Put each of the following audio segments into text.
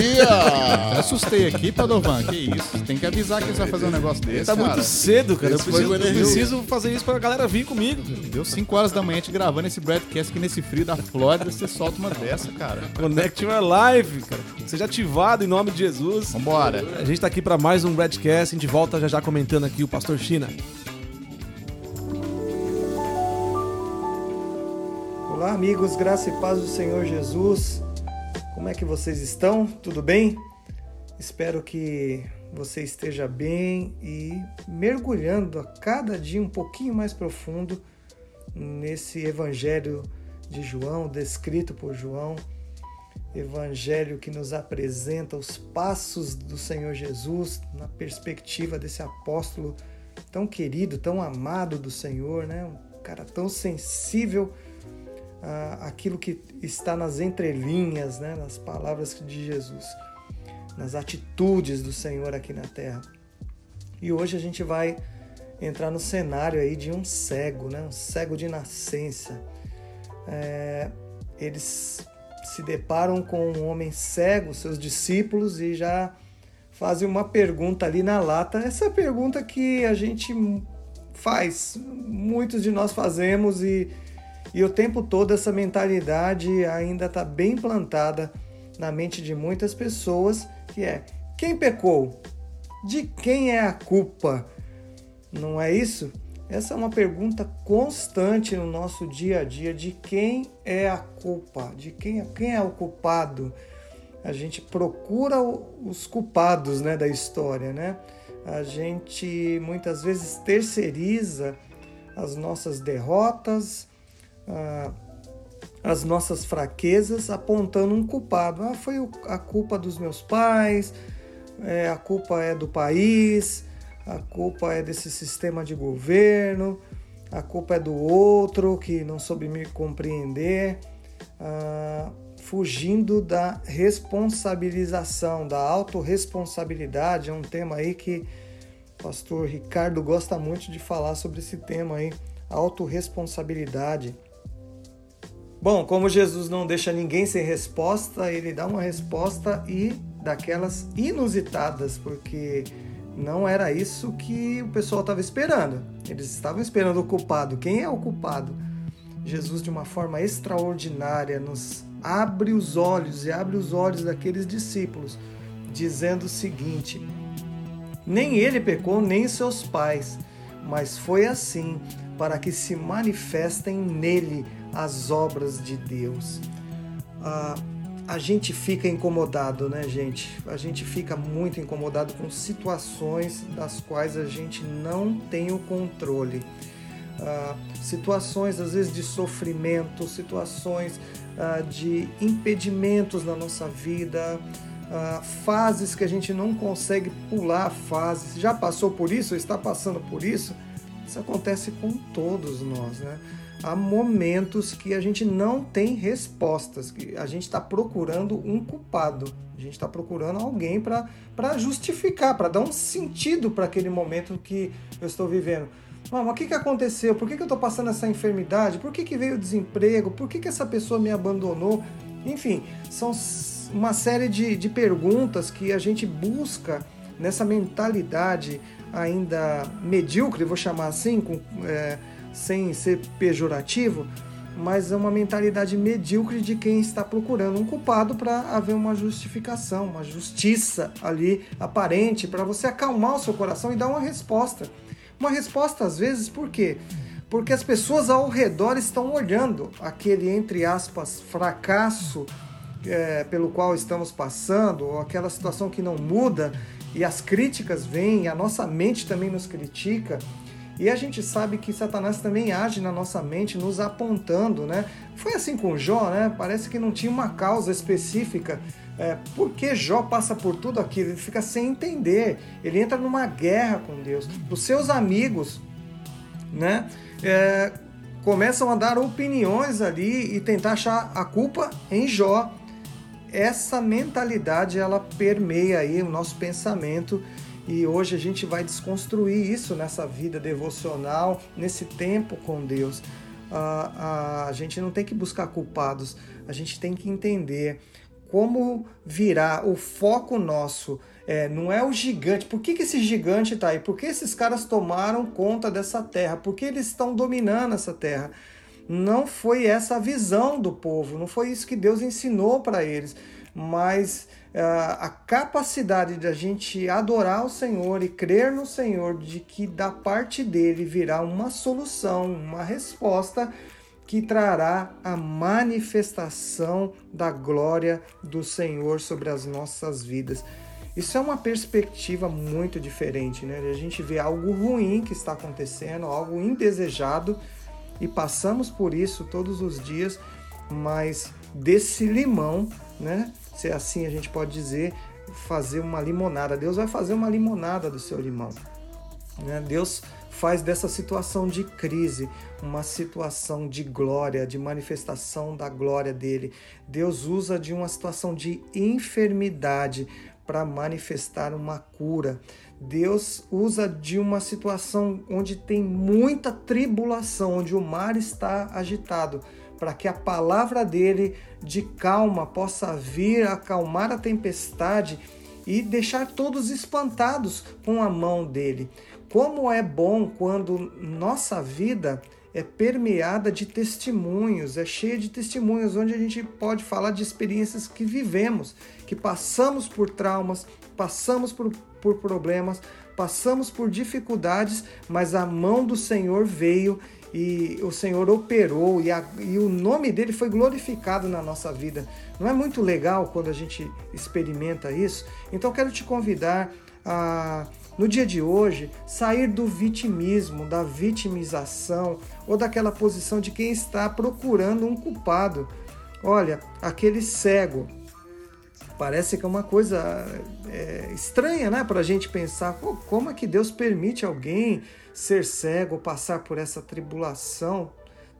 dia! Eu assustei aqui, Padovan. Que isso? Tem que avisar que você vai fazer um negócio desse. Tá cara. muito cedo, cara. Eu preciso, eu preciso fazer isso pra galera vir comigo. Deu 5 horas da manhã te gravando esse broadcast aqui nesse frio da Flórida. Você solta uma dessa, cara. Connect Your Live, cara. Seja ativado em nome de Jesus. Vambora. A gente tá aqui pra mais um broadcast. A gente volta já já comentando aqui o Pastor China. Olá, amigos, graça e paz do Senhor Jesus. Como é que vocês estão? Tudo bem? Espero que você esteja bem e mergulhando a cada dia um pouquinho mais profundo nesse evangelho de João, descrito por João. Evangelho que nos apresenta os passos do Senhor Jesus na perspectiva desse apóstolo tão querido, tão amado do Senhor, né? Um cara tão sensível aquilo que está nas entrelinhas, né, nas palavras de Jesus, nas atitudes do Senhor aqui na terra. E hoje a gente vai entrar no cenário aí de um cego, né, um cego de nascença. É, eles se deparam com um homem cego, seus discípulos, e já fazem uma pergunta ali na lata. Essa pergunta que a gente faz, muitos de nós fazemos e e o tempo todo essa mentalidade ainda está bem plantada na mente de muitas pessoas, que é quem pecou? De quem é a culpa? Não é isso? Essa é uma pergunta constante no nosso dia a dia de quem é a culpa, de quem, quem é o culpado. A gente procura os culpados né, da história, né? A gente muitas vezes terceiriza as nossas derrotas, ah, as nossas fraquezas apontando um culpado. Ah, foi a culpa dos meus pais, é, a culpa é do país, a culpa é desse sistema de governo, a culpa é do outro que não soube me compreender, ah, fugindo da responsabilização, da autorresponsabilidade. É um tema aí que o pastor Ricardo gosta muito de falar sobre esse tema aí, autorresponsabilidade. Bom, como Jesus não deixa ninguém sem resposta, ele dá uma resposta e daquelas inusitadas, porque não era isso que o pessoal estava esperando. Eles estavam esperando o culpado. Quem é o culpado? Jesus, de uma forma extraordinária, nos abre os olhos e abre os olhos daqueles discípulos, dizendo o seguinte: Nem ele pecou, nem seus pais, mas foi assim para que se manifestem nele as obras de Deus. Ah, a gente fica incomodado, né, gente? A gente fica muito incomodado com situações das quais a gente não tem o controle. Ah, situações, às vezes, de sofrimento, situações ah, de impedimentos na nossa vida, ah, fases que a gente não consegue pular fases. Já passou por isso? Está passando por isso? Isso acontece com todos nós, né? Há momentos que a gente não tem respostas, que a gente está procurando um culpado, a gente está procurando alguém para justificar, para dar um sentido para aquele momento que eu estou vivendo. Mas o que, que aconteceu? Por que, que eu estou passando essa enfermidade? Por que, que veio o desemprego? Por que, que essa pessoa me abandonou? Enfim, são uma série de, de perguntas que a gente busca nessa mentalidade ainda medíocre, vou chamar assim, com, é, sem ser pejorativo, mas é uma mentalidade medíocre de quem está procurando um culpado para haver uma justificação, uma justiça ali aparente, para você acalmar o seu coração e dar uma resposta. Uma resposta, às vezes, por quê? Porque as pessoas ao redor estão olhando aquele, entre aspas, fracasso é, pelo qual estamos passando, ou aquela situação que não muda, e as críticas vêm, a nossa mente também nos critica. E a gente sabe que Satanás também age na nossa mente, nos apontando, né? Foi assim com Jó, né? Parece que não tinha uma causa específica. É, por que Jó passa por tudo aquilo? Ele fica sem entender. Ele entra numa guerra com Deus. Os seus amigos, né? É, começam a dar opiniões ali e tentar achar a culpa em Jó. Essa mentalidade ela permeia aí o nosso pensamento e hoje a gente vai desconstruir isso nessa vida devocional, nesse tempo com Deus. A, a, a gente não tem que buscar culpados, a gente tem que entender como virá o foco nosso é, não é o gigante. Por que, que esse gigante está aí? Por que esses caras tomaram conta dessa terra? Por que eles estão dominando essa terra? Não foi essa a visão do povo, não foi isso que Deus ensinou para eles, mas uh, a capacidade de a gente adorar o Senhor e crer no Senhor, de que da parte dele virá uma solução, uma resposta que trará a manifestação da glória do Senhor sobre as nossas vidas. Isso é uma perspectiva muito diferente, né? A gente vê algo ruim que está acontecendo, algo indesejado e passamos por isso todos os dias, mas desse limão, né? Se assim a gente pode dizer, fazer uma limonada. Deus vai fazer uma limonada do seu limão. Né? Deus faz dessa situação de crise uma situação de glória, de manifestação da glória dele. Deus usa de uma situação de enfermidade para manifestar uma cura. Deus usa de uma situação onde tem muita tribulação, onde o mar está agitado, para que a palavra dele de calma possa vir acalmar a tempestade e deixar todos espantados com a mão dele. Como é bom quando nossa vida é permeada de testemunhos, é cheia de testemunhos onde a gente pode falar de experiências que vivemos, que passamos por traumas, passamos por, por problemas, passamos por dificuldades, mas a mão do Senhor veio e o Senhor operou e, a, e, o nome dele foi glorificado na nossa vida. Não é muito legal quando a gente experimenta isso? Então quero te convidar a no dia de hoje, sair do vitimismo, da vitimização ou daquela posição de quem está procurando um culpado. Olha, aquele cego. Parece que é uma coisa é, estranha, né? Para a gente pensar como é que Deus permite alguém ser cego, passar por essa tribulação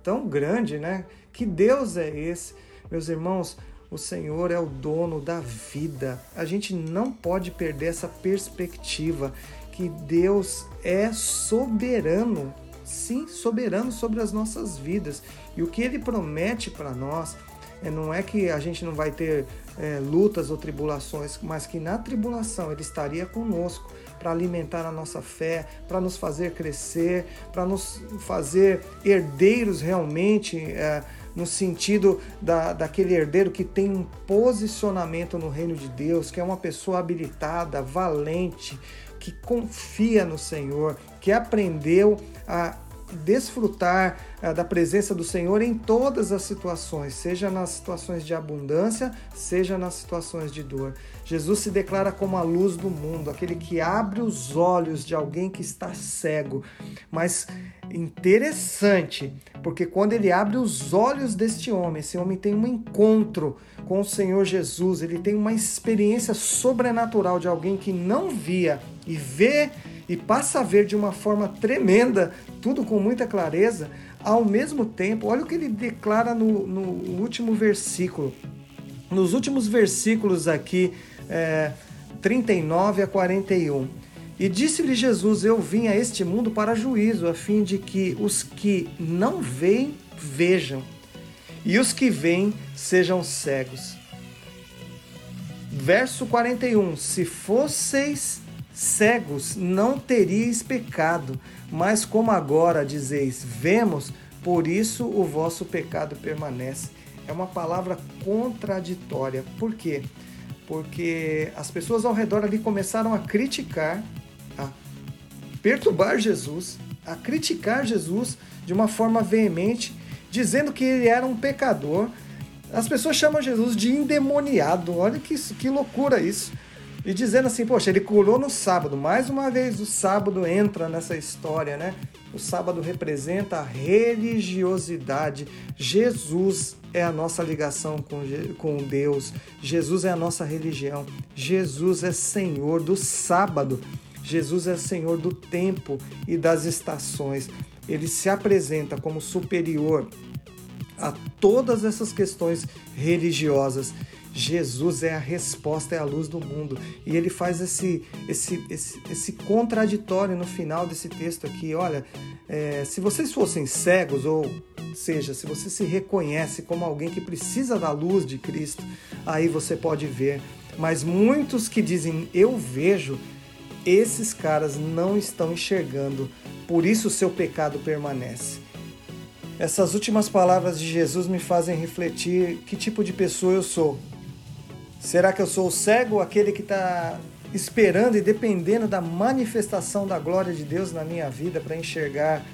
tão grande, né? Que Deus é esse? Meus irmãos, o Senhor é o dono da vida. A gente não pode perder essa perspectiva que Deus é soberano, sim, soberano sobre as nossas vidas. E o que ele promete para nós é, não é que a gente não vai ter é, lutas ou tribulações, mas que na tribulação ele estaria conosco para alimentar a nossa fé, para nos fazer crescer, para nos fazer herdeiros realmente. É, no sentido da, daquele herdeiro que tem um posicionamento no reino de Deus, que é uma pessoa habilitada, valente, que confia no Senhor, que aprendeu a desfrutar uh, da presença do Senhor em todas as situações, seja nas situações de abundância, seja nas situações de dor. Jesus se declara como a luz do mundo, aquele que abre os olhos de alguém que está cego. Mas interessante, porque quando ele abre os olhos deste homem, esse homem tem um encontro com o Senhor Jesus, ele tem uma experiência sobrenatural de alguém que não via e vê e passa a ver de uma forma tremenda, tudo com muita clareza, ao mesmo tempo, olha o que ele declara no, no último versículo. Nos últimos versículos aqui, é, 39 a 41. E disse-lhe Jesus: Eu vim a este mundo para juízo, a fim de que os que não veem vejam, e os que veem sejam cegos. Verso 41: Se fosseis cegos, não teríeis pecado, mas como agora dizeis, vemos, por isso o vosso pecado permanece. É uma palavra contraditória. Por quê? Porque as pessoas ao redor ali começaram a criticar, a perturbar Jesus, a criticar Jesus de uma forma veemente, dizendo que ele era um pecador. As pessoas chamam Jesus de endemoniado. Olha que, que loucura isso e dizendo assim, poxa, ele curou no sábado. Mais uma vez o sábado entra nessa história, né? O sábado representa a religiosidade. Jesus é a nossa ligação com, com Deus. Jesus é a nossa religião. Jesus é Senhor do sábado. Jesus é Senhor do tempo e das estações. Ele se apresenta como superior a todas essas questões religiosas. Jesus é a resposta, é a luz do mundo. E ele faz esse, esse, esse, esse contraditório no final desse texto aqui. Olha, é, se vocês fossem cegos ou seja, se você se reconhece como alguém que precisa da luz de Cristo, aí você pode ver. Mas muitos que dizem eu vejo, esses caras não estão enxergando, por isso o seu pecado permanece. Essas últimas palavras de Jesus me fazem refletir que tipo de pessoa eu sou. Será que eu sou cego, aquele que está esperando e dependendo da manifestação da glória de Deus na minha vida para enxergar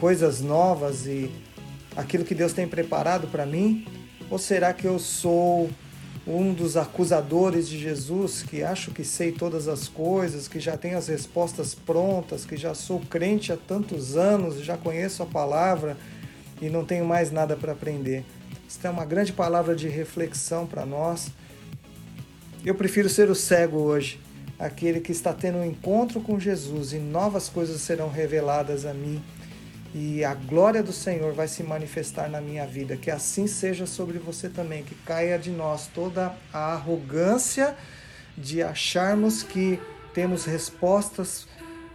coisas novas e aquilo que Deus tem preparado para mim? Ou será que eu sou um dos acusadores de Jesus, que acho que sei todas as coisas, que já tenho as respostas prontas, que já sou crente há tantos anos, já conheço a palavra e não tenho mais nada para aprender? Isso é uma grande palavra de reflexão para nós. Eu prefiro ser o cego hoje, aquele que está tendo um encontro com Jesus e novas coisas serão reveladas a mim e a glória do Senhor vai se manifestar na minha vida. Que assim seja sobre você também, que caia de nós toda a arrogância de acharmos que temos respostas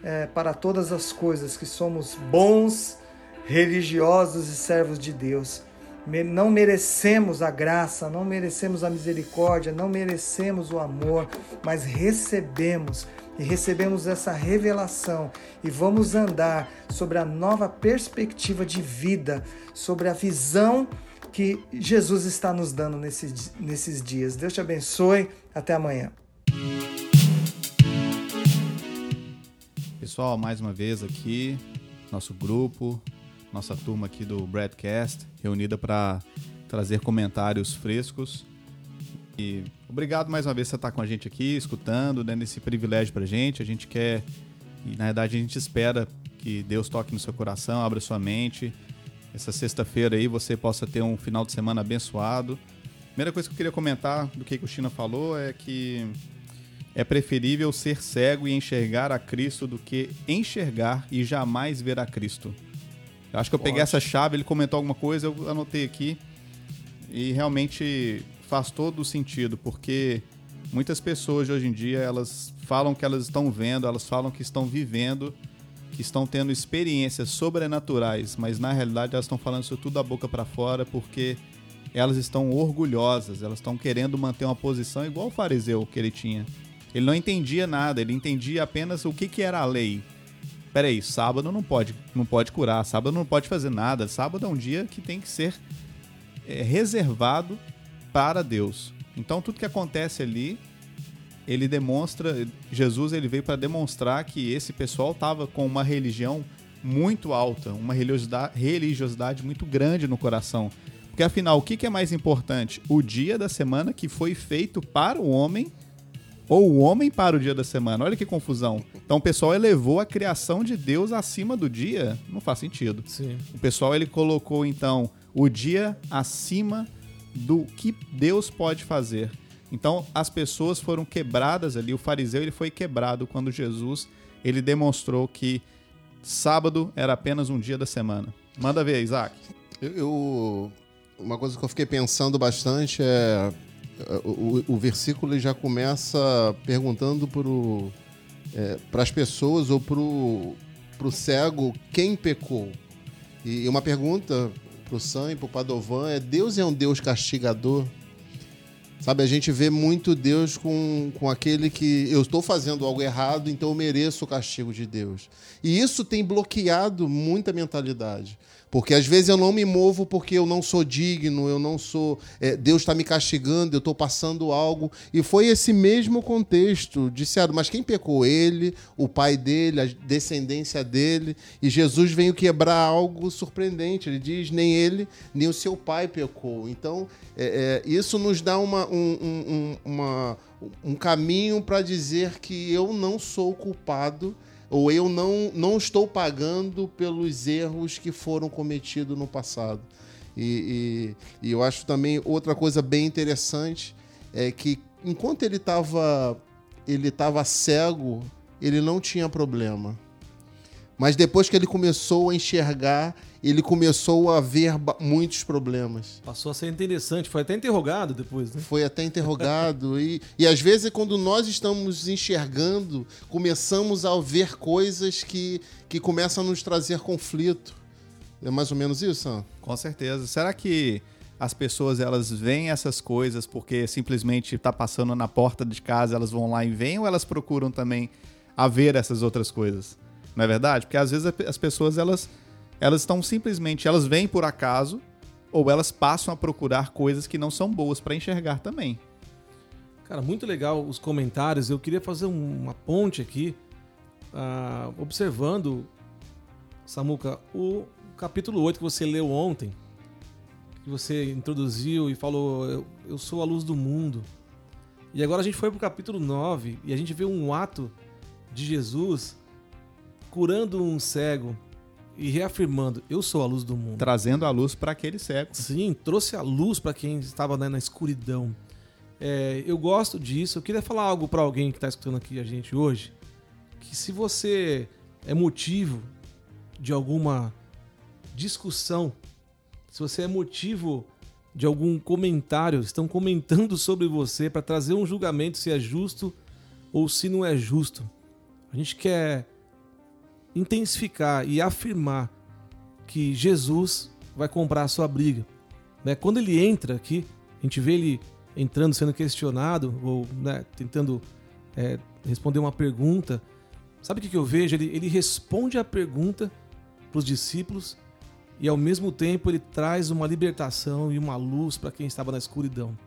é, para todas as coisas, que somos bons, religiosos e servos de Deus. Não merecemos a graça, não merecemos a misericórdia, não merecemos o amor, mas recebemos e recebemos essa revelação e vamos andar sobre a nova perspectiva de vida, sobre a visão que Jesus está nos dando nesses, nesses dias. Deus te abençoe. Até amanhã. Pessoal, mais uma vez aqui, nosso grupo, nossa turma aqui do Broadcast, reunida para trazer comentários frescos. E obrigado mais uma vez por você estar com a gente aqui, escutando, dando esse privilégio para a gente. A gente quer, e na verdade a gente espera que Deus toque no seu coração, abra sua mente. Essa sexta-feira aí você possa ter um final de semana abençoado. Primeira coisa que eu queria comentar do que o China falou é que é preferível ser cego e enxergar a Cristo do que enxergar e jamais ver a Cristo. Eu acho que eu peguei essa chave, ele comentou alguma coisa, eu anotei aqui. E realmente faz todo sentido, porque muitas pessoas de hoje em dia, elas falam que elas estão vendo, elas falam que estão vivendo, que estão tendo experiências sobrenaturais, mas na realidade elas estão falando isso tudo da boca para fora porque elas estão orgulhosas, elas estão querendo manter uma posição igual o fariseu que ele tinha. Ele não entendia nada, ele entendia apenas o que, que era a lei. Peraí, sábado não pode, não pode curar, sábado não pode fazer nada, sábado é um dia que tem que ser é, reservado para Deus. Então tudo que acontece ali, ele demonstra, Jesus ele veio para demonstrar que esse pessoal estava com uma religião muito alta, uma religiosidade, religiosidade muito grande no coração. Porque afinal, o que é mais importante? O dia da semana que foi feito para o homem ou o homem para o dia da semana? Olha que confusão. Então o pessoal elevou a criação de Deus acima do dia? Não faz sentido. Sim. O pessoal ele colocou então o dia acima do que Deus pode fazer. Então as pessoas foram quebradas ali. O fariseu ele foi quebrado quando Jesus ele demonstrou que sábado era apenas um dia da semana. Manda ver, Isaac. Eu, eu uma coisa que eu fiquei pensando bastante é o, o versículo já começa perguntando para é, as pessoas ou para o cego quem pecou. E uma pergunta pro Sam e pro Padovan é Deus é um Deus castigador? Sabe, a gente vê muito Deus com, com aquele que eu estou fazendo algo errado, então eu mereço o castigo de Deus. E isso tem bloqueado muita mentalidade. Porque às vezes eu não me movo porque eu não sou digno, eu não sou. É, Deus está me castigando, eu estou passando algo. E foi esse mesmo contexto. Disseram, mas quem pecou? Ele, o pai dele, a descendência dele. E Jesus veio quebrar algo surpreendente. Ele diz: nem ele, nem o seu pai pecou. Então, é, é, isso nos dá uma, um, um, uma, um caminho para dizer que eu não sou culpado ou eu não, não estou pagando pelos erros que foram cometidos no passado. E, e, e eu acho também outra coisa bem interessante é que enquanto ele estava ele tava cego, ele não tinha problema. Mas depois que ele começou a enxergar, ele começou a ver muitos problemas. Passou a ser interessante, foi até interrogado depois, né? Foi até interrogado. e, e às vezes, quando nós estamos enxergando, começamos a ver coisas que, que começam a nos trazer conflito. É mais ou menos isso, Sam? Com certeza. Será que as pessoas elas veem essas coisas porque simplesmente está passando na porta de casa, elas vão lá e veem ou elas procuram também a ver essas outras coisas? Não é verdade? Porque às vezes as pessoas elas elas estão simplesmente, elas vêm por acaso ou elas passam a procurar coisas que não são boas para enxergar também. Cara, muito legal os comentários. Eu queria fazer uma ponte aqui, uh, observando, Samuca, o capítulo 8 que você leu ontem, que você introduziu e falou: Eu, eu sou a luz do mundo. E agora a gente foi pro capítulo 9 e a gente vê um ato de Jesus curando um cego e reafirmando: Eu sou a luz do mundo. Trazendo a luz para aquele cego. Sim, trouxe a luz para quem estava né, na escuridão. É, eu gosto disso. Eu queria falar algo para alguém que está escutando aqui a gente hoje. Que se você é motivo de alguma discussão, se você é motivo de algum comentário, estão comentando sobre você para trazer um julgamento se é justo ou se não é justo. A gente quer intensificar e afirmar que Jesus vai comprar a sua briga. Né? Quando ele entra aqui, a gente vê ele entrando, sendo questionado, ou né, tentando é, responder uma pergunta. Sabe o que, eu vejo? Ele, ele responde a pergunta para os discípulos e ao mesmo tempo ele traz uma libertação e uma luz para quem estava na escuridão.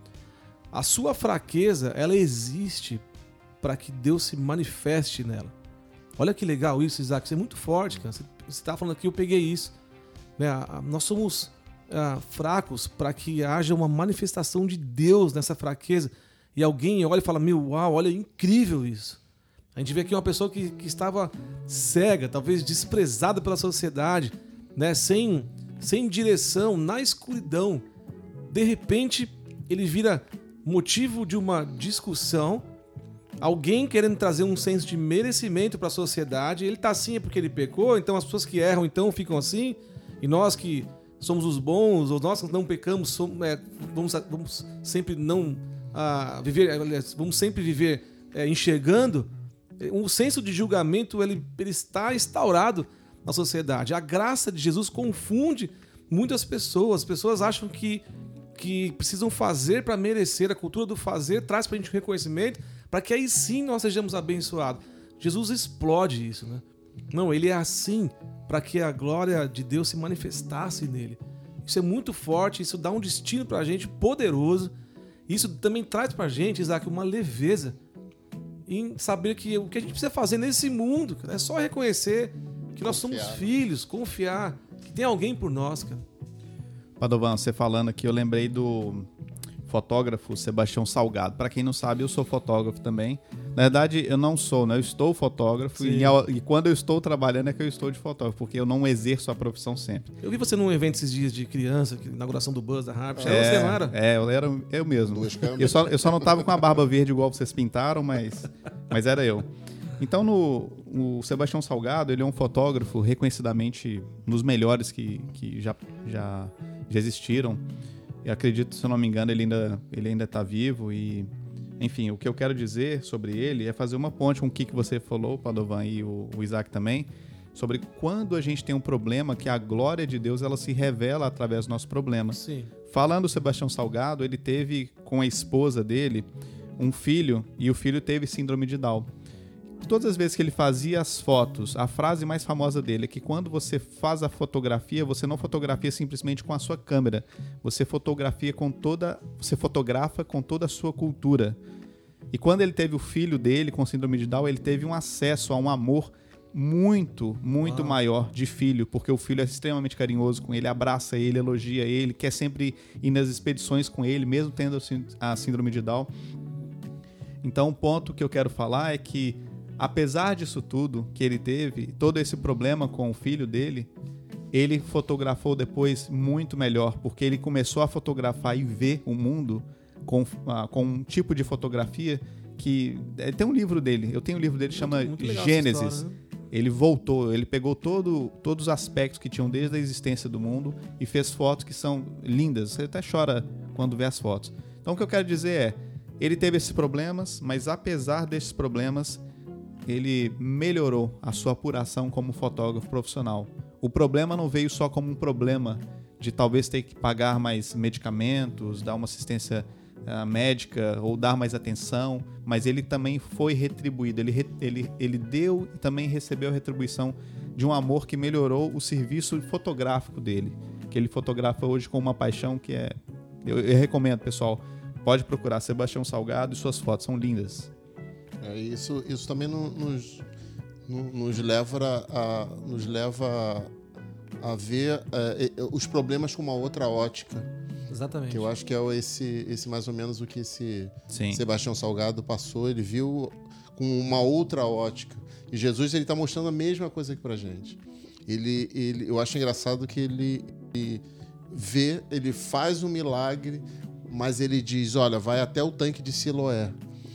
A sua fraqueza, ela existe para que Deus se manifeste nela. Olha que legal isso, Isaac. Você é muito forte, cara. Você está falando aqui, eu peguei isso. Né? Nós somos ah, fracos para que haja uma manifestação de Deus nessa fraqueza. E alguém olha e fala: Meu, uau, olha, é incrível isso. A gente vê aqui uma pessoa que, que estava cega, talvez desprezada pela sociedade, né? sem, sem direção, na escuridão. De repente, ele vira motivo de uma discussão alguém querendo trazer um senso de merecimento para a sociedade. Ele tá assim é porque ele pecou, então as pessoas que erram então ficam assim, e nós que somos os bons, ou nós que não pecamos, somos, é, vamos, vamos sempre não ah, viver, vamos sempre viver é, enxergando. O senso de julgamento ele, ele está instaurado na sociedade. A graça de Jesus confunde muitas pessoas. As pessoas acham que que precisam fazer para merecer, a cultura do fazer traz para a gente reconhecimento, para que aí sim nós sejamos abençoados. Jesus explode isso, né? Não, ele é assim para que a glória de Deus se manifestasse nele. Isso é muito forte, isso dá um destino para a gente poderoso. Isso também traz para a gente, Isaac, uma leveza em saber que o que a gente precisa fazer nesse mundo é só reconhecer que nós somos filhos, confiar que tem alguém por nós, cara. Padovan, você falando aqui, eu lembrei do fotógrafo Sebastião Salgado. Para quem não sabe, eu sou fotógrafo também. Na verdade, eu não sou, né? Eu estou fotógrafo e, e, quando eu estou trabalhando é que eu estou de fotógrafo, porque eu não exerço a profissão sempre. Eu vi você num evento esses dias de criança, inauguração do Buzz da Harp. É, você não era? É, eu era eu mesmo. Eu só, eu só não tava com a barba verde igual vocês pintaram, mas, mas era eu. Então, no, o Sebastião Salgado, ele é um fotógrafo reconhecidamente nos melhores que, que já, já, já existiram. E acredito, se eu não me engano, ele ainda ele ainda está vivo e enfim, o que eu quero dizer sobre ele é fazer uma ponte com o que, que você falou, Padovan e o, o Isaac também, sobre quando a gente tem um problema que a glória de Deus ela se revela através dos nossos problemas. Sim. Falando do Sebastião Salgado, ele teve com a esposa dele um filho e o filho teve síndrome de Down todas as vezes que ele fazia as fotos, a frase mais famosa dele é que quando você faz a fotografia, você não fotografia simplesmente com a sua câmera, você fotografia com toda, você fotografa com toda a sua cultura. E quando ele teve o filho dele com síndrome de Down, ele teve um acesso a um amor muito, muito maior de filho, porque o filho é extremamente carinhoso com ele, abraça ele, elogia ele, quer sempre ir nas expedições com ele, mesmo tendo a síndrome de Down. Então, o ponto que eu quero falar é que apesar disso tudo que ele teve, todo esse problema com o filho dele, ele fotografou depois muito melhor, porque ele começou a fotografar e ver o mundo com, uh, com um tipo de fotografia que. É, tem um livro dele, eu tenho um livro dele que chama Gênesis. História, né? Ele voltou, ele pegou todo, todos os aspectos que tinham desde a existência do mundo e fez fotos que são lindas. Você até chora quando vê as fotos. Então o que eu quero dizer é, ele teve esses problemas, mas apesar desses problemas, ele melhorou a sua apuração como fotógrafo profissional. o problema não veio só como um problema de talvez ter que pagar mais medicamentos, dar uma assistência uh, médica ou dar mais atenção, mas ele também foi retribuído. Ele, ele, ele deu e também recebeu a retribuição de um amor que melhorou o serviço fotográfico dele, que ele fotografa hoje com uma paixão que é. Eu, eu recomendo, pessoal, pode procurar Sebastião Salgado e suas fotos são lindas. É, isso, isso também nos, nos leva a, nos leva a ver é, os problemas com uma outra ótica. Exatamente. Que eu acho que é esse, esse mais ou menos o que esse Sim. Sebastião Salgado passou. Ele viu com uma outra ótica. E Jesus ele está mostrando a mesma coisa aqui para gente. Ele, ele, eu acho engraçado que ele, ele vê, ele faz um milagre, mas ele diz: olha, vai até o tanque de Siloé.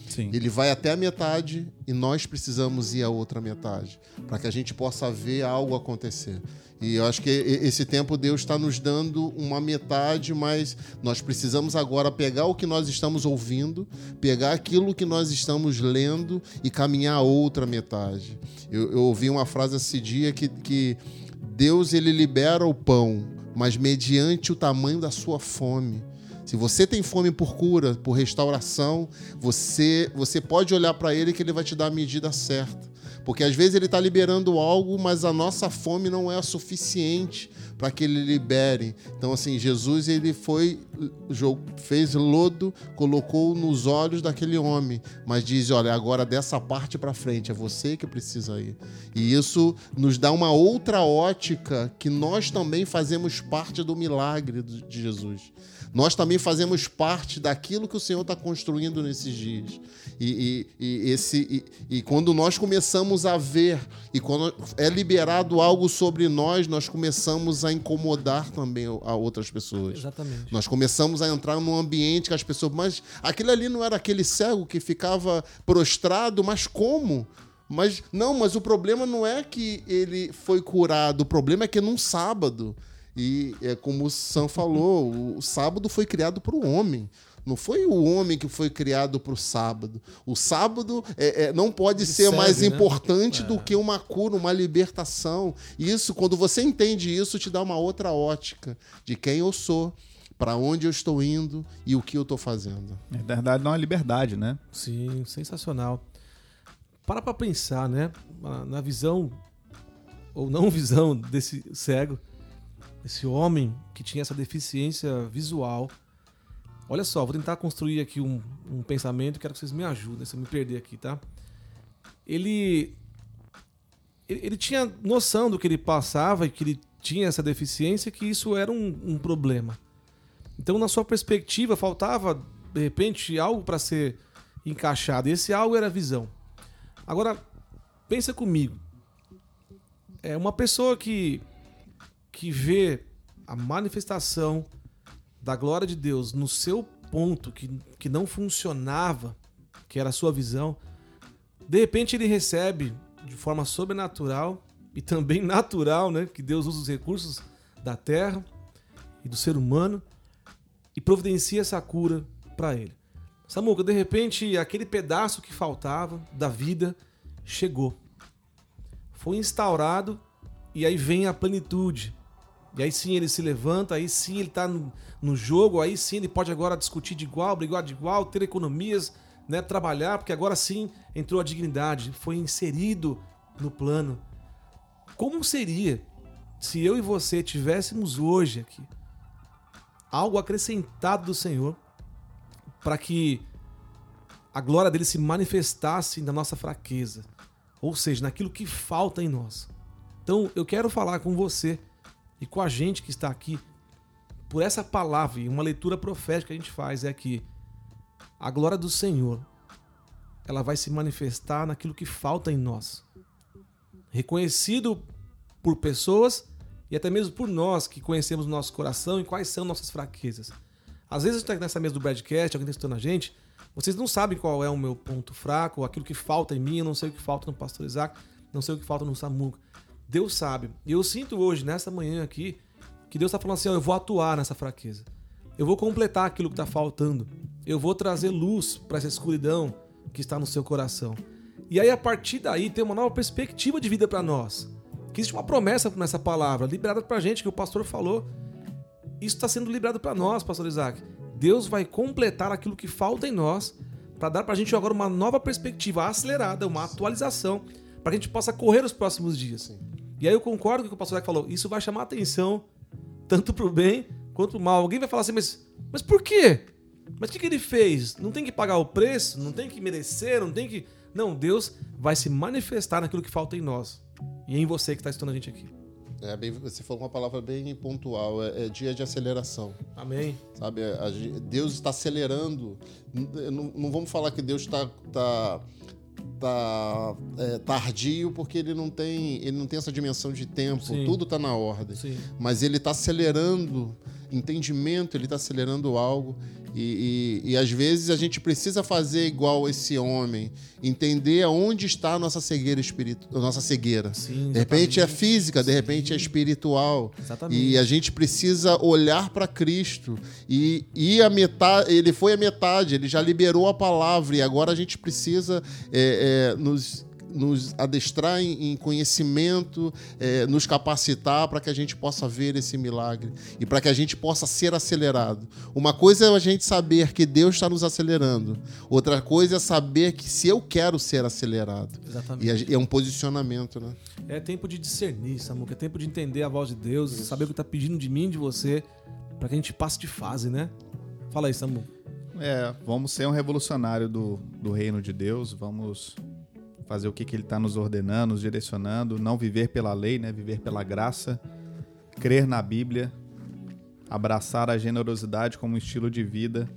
Sim. Ele vai até a metade e nós precisamos ir à outra metade para que a gente possa ver algo acontecer. E eu acho que esse tempo Deus está nos dando uma metade, mas nós precisamos agora pegar o que nós estamos ouvindo, pegar aquilo que nós estamos lendo e caminhar a outra metade. Eu, eu ouvi uma frase esse dia que, que Deus ele libera o pão, mas mediante o tamanho da sua fome. Se você tem fome por cura, por restauração, você, você pode olhar para ele que ele vai te dar a medida certa. Porque às vezes ele está liberando algo, mas a nossa fome não é suficiente para que ele libere. Então, assim, Jesus ele foi, fez lodo, colocou nos olhos daquele homem, mas diz: olha, agora dessa parte para frente é você que precisa ir. E isso nos dá uma outra ótica que nós também fazemos parte do milagre de Jesus nós também fazemos parte daquilo que o Senhor está construindo nesses dias. E, e, e esse, e, e, quando nós começamos a ver, e quando é liberado algo sobre nós, nós começamos a incomodar também a outras pessoas. Exatamente. Nós começamos a entrar num ambiente que as pessoas. Mas aquele ali não era aquele cego que ficava prostrado, mas como? Mas não, mas o problema não é que ele foi curado, o problema é que num sábado e é como o Sam falou, o sábado foi criado para o homem. Não foi o homem que foi criado para o sábado. O sábado é, é, não pode ser serve, mais né? importante né? do é. que uma cura, uma libertação. Isso, quando você entende isso, te dá uma outra ótica de quem eu sou, para onde eu estou indo e o que eu estou fazendo. É verdade, dá uma liberdade, né? Sim, sensacional. Para para pensar, né? Na visão ou não visão desse cego, esse homem que tinha essa deficiência visual. Olha só, vou tentar construir aqui um, um pensamento, quero que vocês me ajudem, se eu me perder aqui, tá? Ele, ele, ele tinha noção do que ele passava e que ele tinha essa deficiência, que isso era um, um problema. Então, na sua perspectiva, faltava, de repente, algo para ser encaixado. E esse algo era a visão. Agora, pensa comigo. É uma pessoa que que vê a manifestação da glória de Deus no seu ponto que, que não funcionava, que era a sua visão, de repente ele recebe de forma sobrenatural e também natural, né, que Deus usa os recursos da terra e do ser humano e providencia essa cura para ele. Samuca, de repente aquele pedaço que faltava da vida chegou. Foi instaurado e aí vem a plenitude. E aí sim ele se levanta, aí sim ele está no, no, jogo, aí sim ele pode agora discutir de igual, brigar de igual, ter economias, né, trabalhar, porque agora sim entrou a dignidade, foi inserido no plano. Como seria se eu e você tivéssemos hoje aqui algo acrescentado do Senhor para que a glória dele se manifestasse na nossa fraqueza, ou seja, naquilo que falta em nós. Então eu quero falar com você e com a gente que está aqui, por essa palavra e uma leitura profética que a gente faz é que a glória do Senhor ela vai se manifestar naquilo que falta em nós. Reconhecido por pessoas e até mesmo por nós que conhecemos o nosso coração e quais são nossas fraquezas. Às vezes está nessa mesa do broadcast, alguém está estudando a gente, vocês não sabem qual é o meu ponto fraco, aquilo que falta em mim, eu não sei o que falta no pastor Isaac, não sei o que falta no Samuca. Deus sabe. E eu sinto hoje, nessa manhã aqui, que Deus está falando assim: ó, eu vou atuar nessa fraqueza. Eu vou completar aquilo que está faltando. Eu vou trazer luz para essa escuridão que está no seu coração. E aí, a partir daí, tem uma nova perspectiva de vida para nós. que existe uma promessa nessa palavra, liberada pra gente, que o pastor falou. Isso está sendo liberado para nós, pastor Isaac. Deus vai completar aquilo que falta em nós para dar pra gente agora uma nova perspectiva acelerada, uma atualização, para que a gente possa correr os próximos dias. Sim. E aí eu concordo com o que o pastor Isaac falou. Isso vai chamar atenção, tanto pro bem quanto pro mal. Alguém vai falar assim, mas, mas por quê? Mas o que, que ele fez? Não tem que pagar o preço? Não tem que merecer? Não tem que. Não, Deus vai se manifestar naquilo que falta em nós. E em você que está estudando a gente aqui. É bem, você falou uma palavra bem pontual, é, é dia de aceleração. Amém. Sabe, a gen- Deus está acelerando. Não, não vamos falar que Deus está tá, tá, é, tardio porque ele não tem ele não tem essa dimensão de tempo. Sim. Tudo está na ordem. Sim. Mas ele está acelerando entendimento, ele está acelerando algo. E, e- e às vezes a gente precisa fazer igual esse homem, entender aonde está a nossa cegueira espiritual, nossa cegueira. Sim, De repente é física, de repente é espiritual. Exatamente. E a gente precisa olhar para Cristo e ir a metade. Ele foi a metade, ele já liberou a palavra e agora a gente precisa é, é, nos, nos adestrar em, em conhecimento, é, nos capacitar para que a gente possa ver esse milagre e para que a gente possa ser acelerado. Uma coisa é a gente saber que Deus está nos acelerando, outra coisa é saber que se eu quero ser acelerado. Exatamente. E é um posicionamento, né? É tempo de discernir, Samuca. É tempo de entender a voz de Deus, saber o que está pedindo de mim e de você, para que a gente passe de fase, né? Fala aí, Samu. É, vamos ser um revolucionário do, do reino de Deus, vamos fazer o que, que ele está nos ordenando, nos direcionando, não viver pela lei, né? Viver pela graça, crer na Bíblia, abraçar a generosidade como estilo de vida,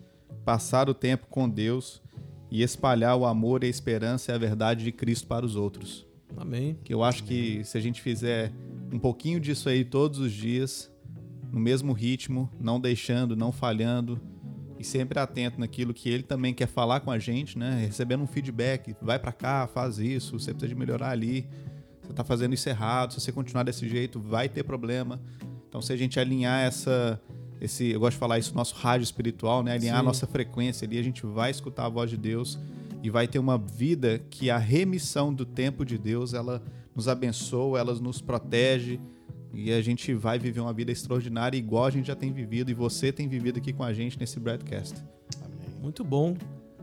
passar o tempo com Deus e espalhar o amor e a esperança e a verdade de Cristo para os outros. Amém. Que eu acho que se a gente fizer um pouquinho disso aí todos os dias, no mesmo ritmo, não deixando, não falhando, e sempre atento naquilo que ele também quer falar com a gente, né? Recebendo um feedback, vai pra cá, faz isso, você precisa de melhorar ali, você tá fazendo isso errado, se você continuar desse jeito, vai ter problema. Então se a gente alinhar essa esse, eu gosto de falar isso, nosso rádio espiritual, né? Alinhar a Sim. nossa frequência ali, a gente vai escutar a voz de Deus e vai ter uma vida que a remissão do tempo de Deus, ela nos abençoa, ela nos protege e a gente vai viver uma vida extraordinária igual a gente já tem vivido e você tem vivido aqui com a gente nesse broadcast. Muito bom.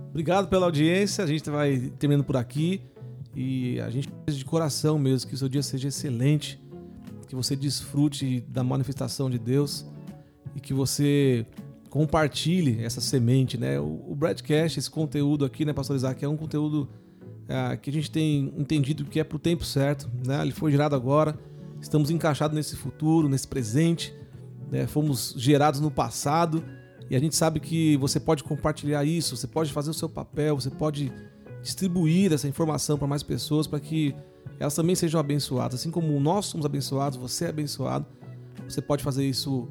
Obrigado pela audiência. A gente vai terminando por aqui. E a gente de coração mesmo que o seu dia seja excelente. Que você desfrute da manifestação de Deus. E que você compartilhe essa semente, né? O, o broadcast, esse conteúdo aqui, né, Pastor Isaac, é um conteúdo ah, que a gente tem entendido que é pro tempo certo, né? Ele foi gerado agora. Estamos encaixados nesse futuro, nesse presente. né? Fomos gerados no passado. E a gente sabe que você pode compartilhar isso, você pode fazer o seu papel, você pode distribuir essa informação para mais pessoas para que elas também sejam abençoadas. Assim como nós somos abençoados, você é abençoado, você pode fazer isso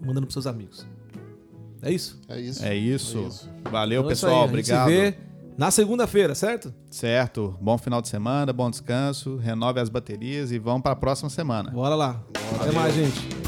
mandando para seus amigos. É isso? É isso. É isso. É isso. Valeu, Então é isso pessoal. A gente Obrigado. Na segunda-feira, certo? Certo. Bom final de semana, bom descanso, renove as baterias e vamos para a próxima semana. Bora lá. Até mais, gente.